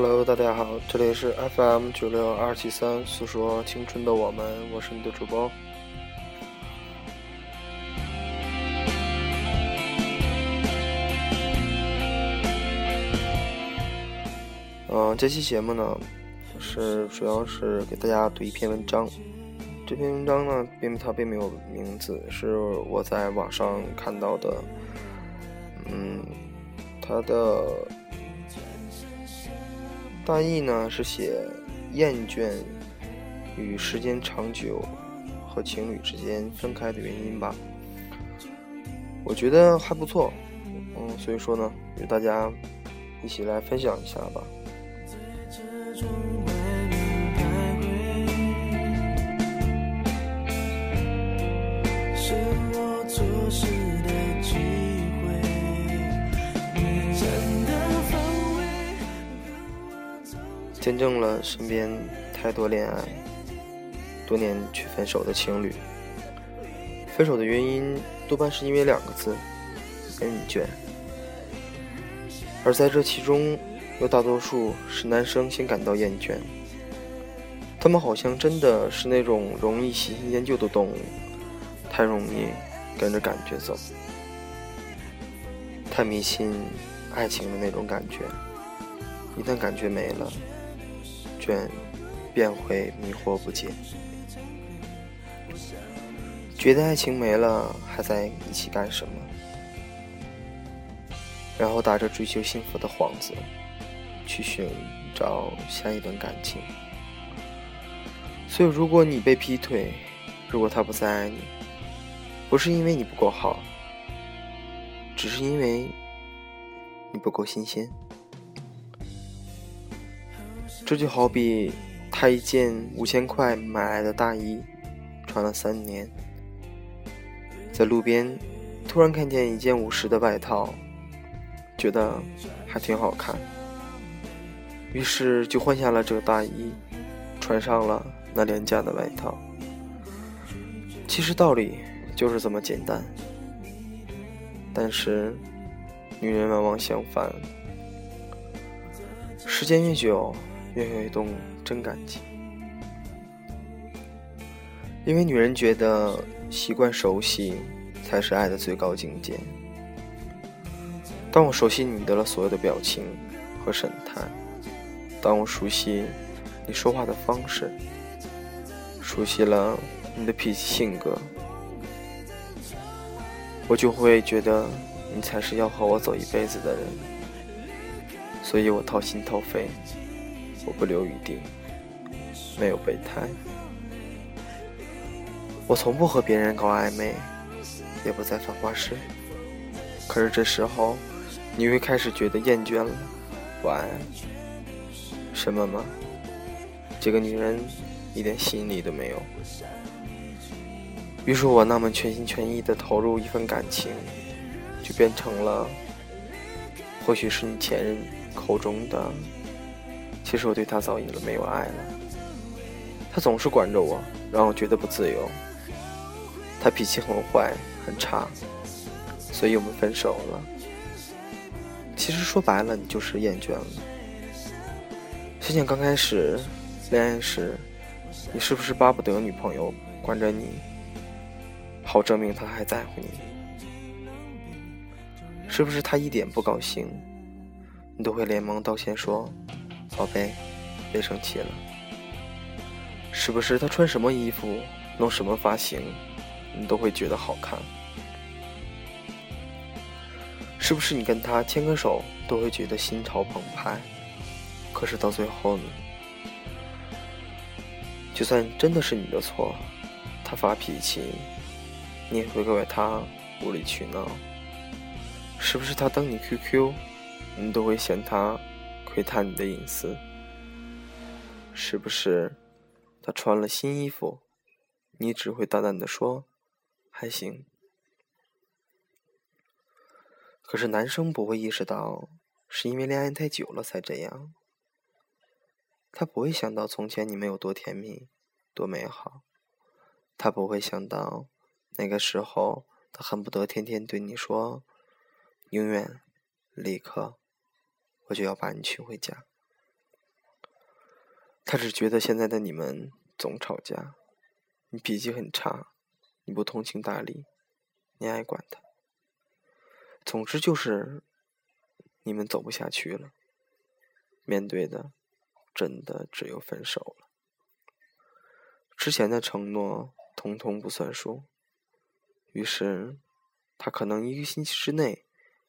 Hello，大家好，这里是 FM 九六二七三，诉说青春的我们，我是你的主播。嗯，这期节目呢，是主要是给大家读一篇文章。这篇文章呢，并它并没有名字，是我在网上看到的。嗯，它的。大意呢是写厌倦与时间长久和情侣之间分开的原因吧，我觉得还不错，嗯，所以说呢，与大家一起来分享一下吧。见证了身边太多恋爱多年却分手的情侣，分手的原因多半是因为两个字：厌倦。而在这其中，有大多数是男生先感到厌倦。他们好像真的是那种容易喜新厌旧的动物，太容易跟着感觉走，太迷信爱情的那种感觉。一旦感觉没了。便会迷惑不解，觉得爱情没了，还在一起干什么？然后打着追求幸福的幌子，去寻找下一段感情。所以，如果你被劈腿，如果他不再爱你，不是因为你不够好，只是因为你不够新鲜。这就好比他一件五千块买来的大衣，穿了三年，在路边突然看见一件五十的外套，觉得还挺好看，于是就换下了这个大衣，穿上了那廉价的外套。其实道理就是这么简单，但是女人往往相反，时间越久。越有一种真感情，因为女人觉得习惯熟悉才是爱的最高境界。当我熟悉你的了所有的表情和神态，当我熟悉你说话的方式，熟悉了你的脾气性格，我就会觉得你才是要和我走一辈子的人。所以我掏心掏肺。我不留余地，没有备胎。我从不和别人搞暧昧，也不再犯花痴。可是这时候，你会开始觉得厌倦了，晚安什么吗？这个女人一点吸引力都没有。于是我那么全心全意的投入一份感情，就变成了，或许是你前任口中的。其实我对他早已没有爱了，他总是管着我，让我觉得不自由。他脾气很坏，很差，所以我们分手了。其实说白了，你就是厌倦了。想想刚开始恋爱时，你是不是巴不得女朋友管着你，好证明他还在乎你？是不是他一点不高兴，你都会连忙道歉说？宝贝，别生气了。是不是他穿什么衣服、弄什么发型，你都会觉得好看？是不是你跟他牵个手，都会觉得心潮澎湃？可是到最后呢？就算真的是你的错，他发脾气，你也会怪他无理取闹。是不是他登你 QQ，你都会嫌他？窥探你的隐私，是不是？他穿了新衣服，你只会淡淡的说还行。可是男生不会意识到，是因为恋爱太久了才这样。他不会想到从前你们有多甜蜜，多美好。他不会想到那个时候，他恨不得天天对你说，永远，立刻。我就要把你娶回家。他只觉得现在的你们总吵架，你脾气很差，你不通情达理，你爱管他。总之就是你们走不下去了，面对的真的只有分手了。之前的承诺通通不算数，于是他可能一个星期之内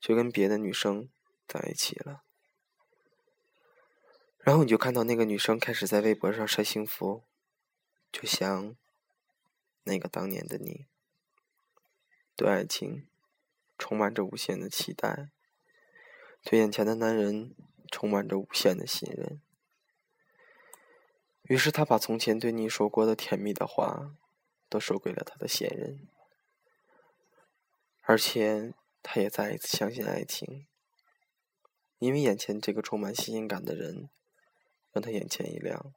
就跟别的女生在一起了。然后你就看到那个女生开始在微博上晒幸福，就像那个当年的你，对爱情充满着无限的期待，对眼前的男人充满着无限的信任。于是他把从前对你说过的甜蜜的话，都说给了他的现任，而且他也再一次相信爱情，因为眼前这个充满新鲜感的人。让他眼前一亮，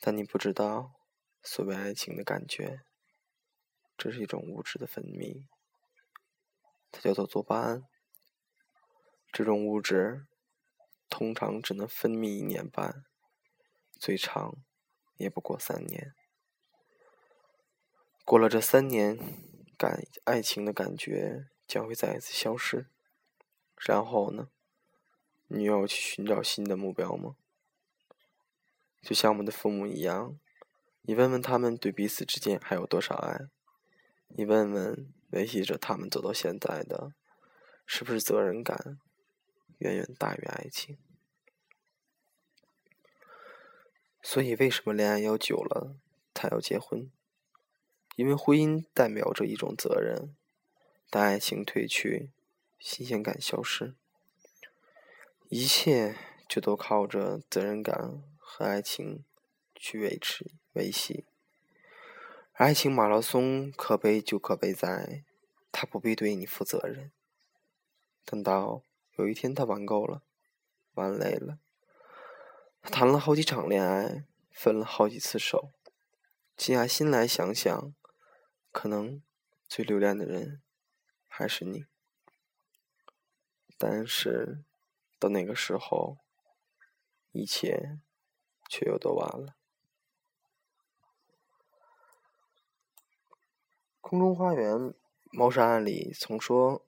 但你不知道，所谓爱情的感觉，这是一种物质的分泌，它叫做多巴胺。这种物质通常只能分泌一年半，最长也不过三年。过了这三年，感爱情的感觉将会再一次消失，然后呢？你要去寻找新的目标吗？就像我们的父母一样，你问问他们对彼此之间还有多少爱？你问问维系着他们走到现在的，是不是责任感远远大于爱情？所以，为什么恋爱要久了才要结婚？因为婚姻代表着一种责任，当爱情褪去，新鲜感消失。一切就都靠着责任感和爱情去维持维系。爱情马拉松可悲就可悲在，他不必对你负责任。等到有一天他玩够了，玩累了，谈了好几场恋爱，分了好几次手，静下心来想想，可能最留恋的人还是你。但是。到那个时候，一切却又都晚了。空中花园谋杀案里曾说，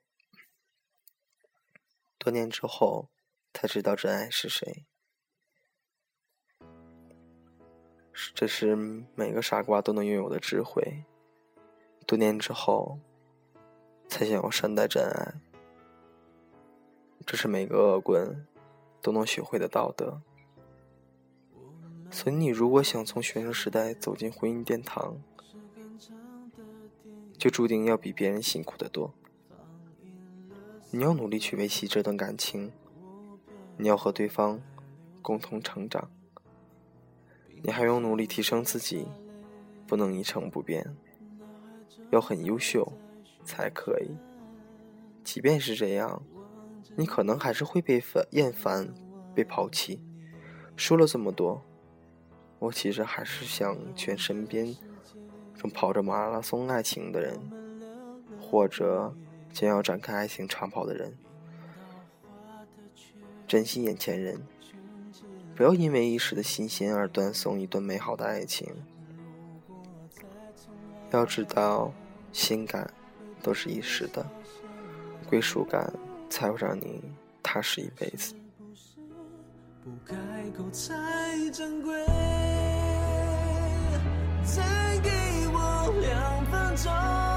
多年之后才知道真爱是谁。这是每个傻瓜都能拥有的智慧。多年之后，才想要善待真爱。这是每个恶棍都能学会的道德。所以，你如果想从学生时代走进婚姻殿堂，就注定要比别人辛苦的多。你要努力去维系这段感情，你要和对方共同成长，你还要努力提升自己，不能一成不变，要很优秀才可以。即便是这样。你可能还是会被烦厌烦，被抛弃。说了这么多，我其实还是想劝身边正跑着马拉松爱情的人，或者将要展开爱情长跑的人，珍惜眼前人，不要因为一时的新鲜而断送一段美好的爱情。要知道，心感都是一时的，归属感。才会让你踏实一辈子。不开口才珍贵，再给我两分钟。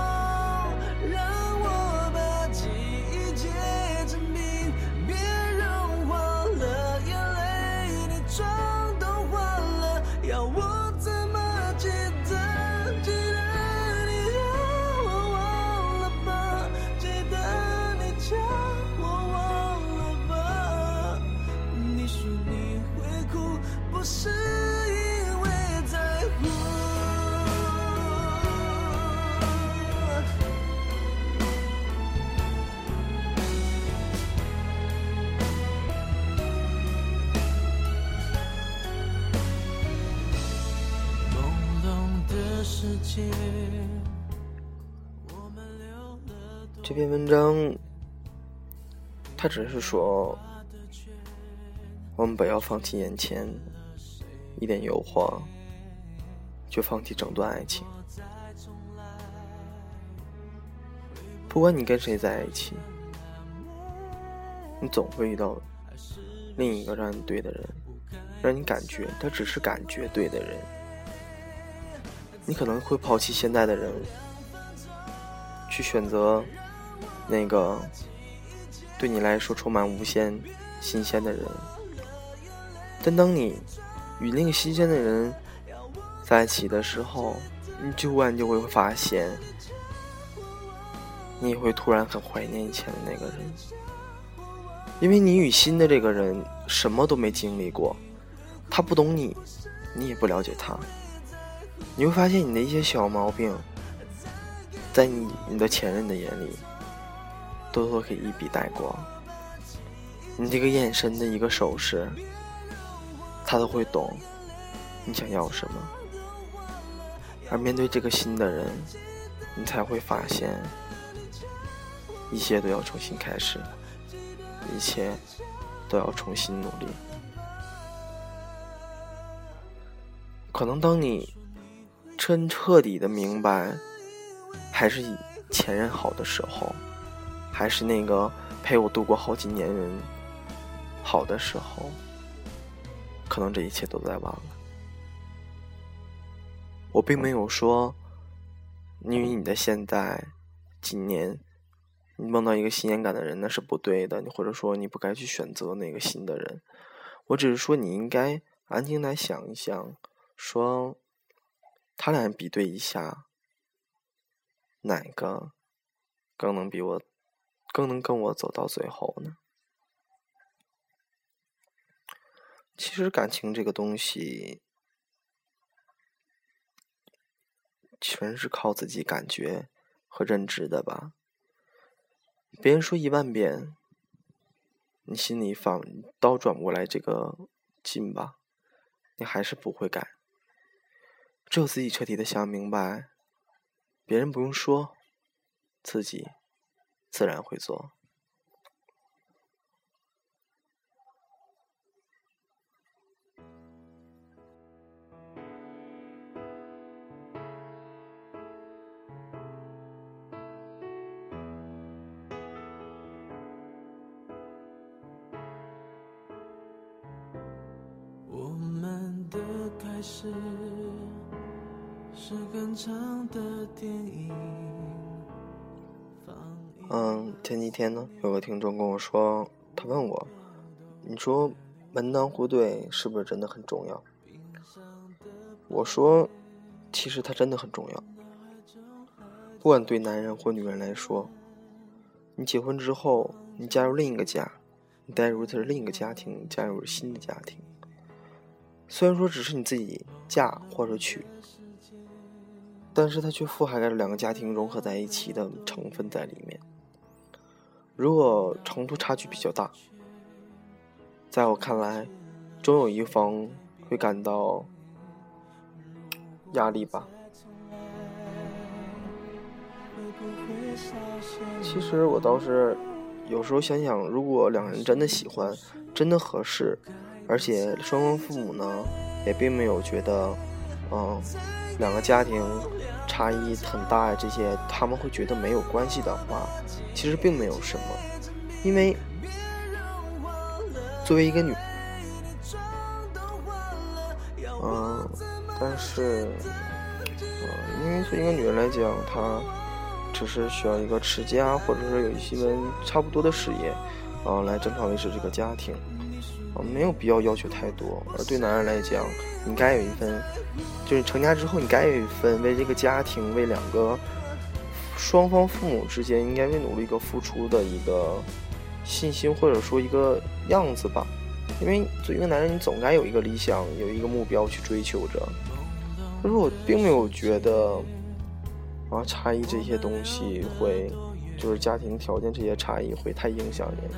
这篇文章，他只是说，我们不要放弃眼前，一点诱惑，就放弃整段爱情。不管你跟谁在一起，你总会遇到另一个让你对的人，让你感觉他只是感觉对的人。你可能会抛弃现在的人，去选择那个对你来说充满无限新鲜的人。但当你与那个新鲜的人在一起的时候，你突然就会发现，你会突然很怀念以前的那个人，因为你与新的这个人什么都没经历过，他不懂你，你也不了解他，你会发现你的一些小毛病，在你你的前任的眼里，都都可以一笔带过，你这个眼神的一个手势。他都会懂你想要什么，而面对这个新的人，你才会发现一切都要重新开始，一切都要重新努力。可能当你真彻底的明白，还是以前任好的时候，还是那个陪我度过好几年人好的时候。可能这一切都在忘了。我并没有说，你与你的现在，几年，你梦到一个新鲜感的人那是不对的，你或者说你不该去选择那个新的人。我只是说你应该安静来想一想，说他俩比对一下，哪个更能比我，更能跟我走到最后呢？其实感情这个东西，全是靠自己感觉和认知的吧。别人说一万遍，你心里反倒转不过来这个劲吧，你还是不会改。只有自己彻底的想明白，别人不用说，自己自然会做。我们的开始是很长的电影放嗯，前几天呢，有个听众跟我说，他问我，你说门当户对是不是真的很重要？我说，其实它真的很重要。不管对男人或女人来说，你结婚之后，你加入另一个家，你带入的是另一个家庭，加入新的家庭。虽然说只是你自己嫁或者娶，但是它却富含着两个家庭融合在一起的成分在里面。如果程度差距比较大，在我看来，总有一方会感到压力吧。其实我倒是有时候想想，如果两人真的喜欢，真的合适。而且双方父母呢，也并没有觉得，嗯，两个家庭差异很大呀，这些他们会觉得没有关系的话，其实并没有什么，因为作为一个女，嗯，但是，呃，因为作为一个女人来讲，她只是需要一个持家，或者说有一些差不多的事业，嗯，来正常维持这个家庭。啊没有必要要求太多，而对男人来讲，你该有一份，就是成家之后，你该有一份为这个家庭、为两个双方父母之间应该为努力一个付出的一个信心，或者说一个样子吧。因为作为一个男人，你总该有一个理想，有一个目标去追求着。可是我并没有觉得啊，差异这些东西会，就是家庭条件这些差异会太影响人。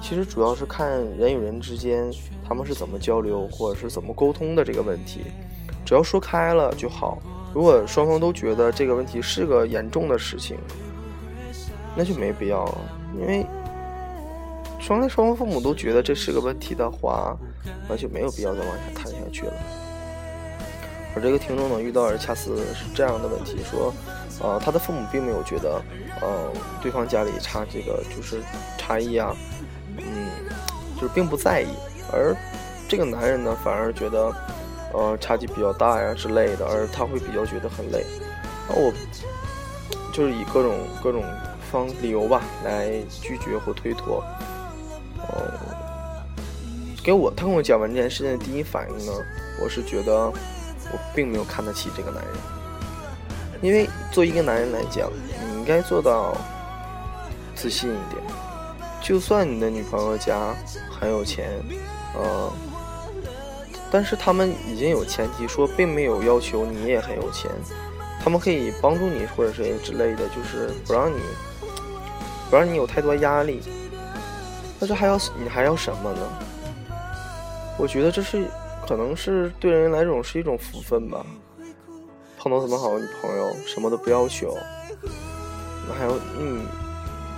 其实主要是看人与人之间他们是怎么交流或者是怎么沟通的这个问题，只要说开了就好。如果双方都觉得这个问题是个严重的事情，那就没必要了。因为双方双方父母都觉得这是个问题的话，那就没有必要再往下谈下去了。而这个听众呢，遇到的恰似是这样的问题，说，呃，他的父母并没有觉得，呃，对方家里差这个就是差异啊，嗯，就是并不在意，而这个男人呢，反而觉得，呃，差距比较大呀之类的，而他会比较觉得很累。那我就是以各种各种方理由吧来拒绝或推脱，呃，给我他跟我讲完这件事情的第一反应呢，我是觉得。我并没有看得起这个男人，因为作为一个男人来讲，你应该做到自信一点。就算你的女朋友家很有钱，呃，但是他们已经有前提说，并没有要求你也很有钱，他们可以帮助你或者是之类的，就是不让你不让你有太多压力。那这还要你还要什么呢？我觉得这是。可能是对人来说是一种福分吧，碰到这么好的女朋友，什么都不要求，那还有嗯，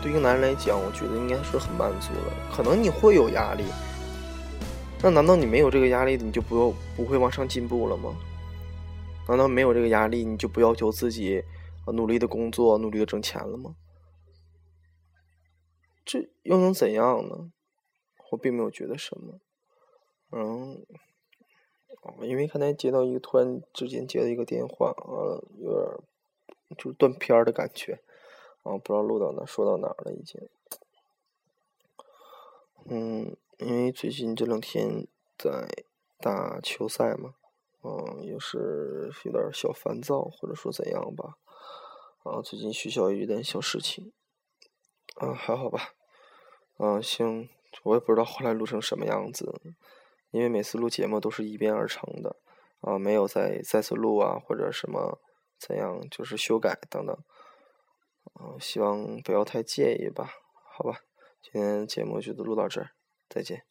对一个男人来讲，我觉得应该是很满足了。可能你会有压力，那难道你没有这个压力，你就不不会往上进步了吗？难道没有这个压力，你就不要求自己努力的工作，努力的挣钱了吗？这又能怎样呢？我并没有觉得什么，嗯。因为刚才接到一个突然之间接了一个电话，啊，有点就是断片的感觉，啊，不知道录到哪，说到哪了已经。嗯，因为最近这两天在打球赛嘛，嗯，也是有点小烦躁，或者说怎样吧，啊，最近学校有点小事情，啊，还好吧，啊，行，我也不知道后来录成什么样子。因为每次录节目都是一遍而成的，啊，没有再再次录啊，或者什么怎样，就是修改等等，啊，希望不要太介意吧，好吧，今天节目就录到这儿，再见。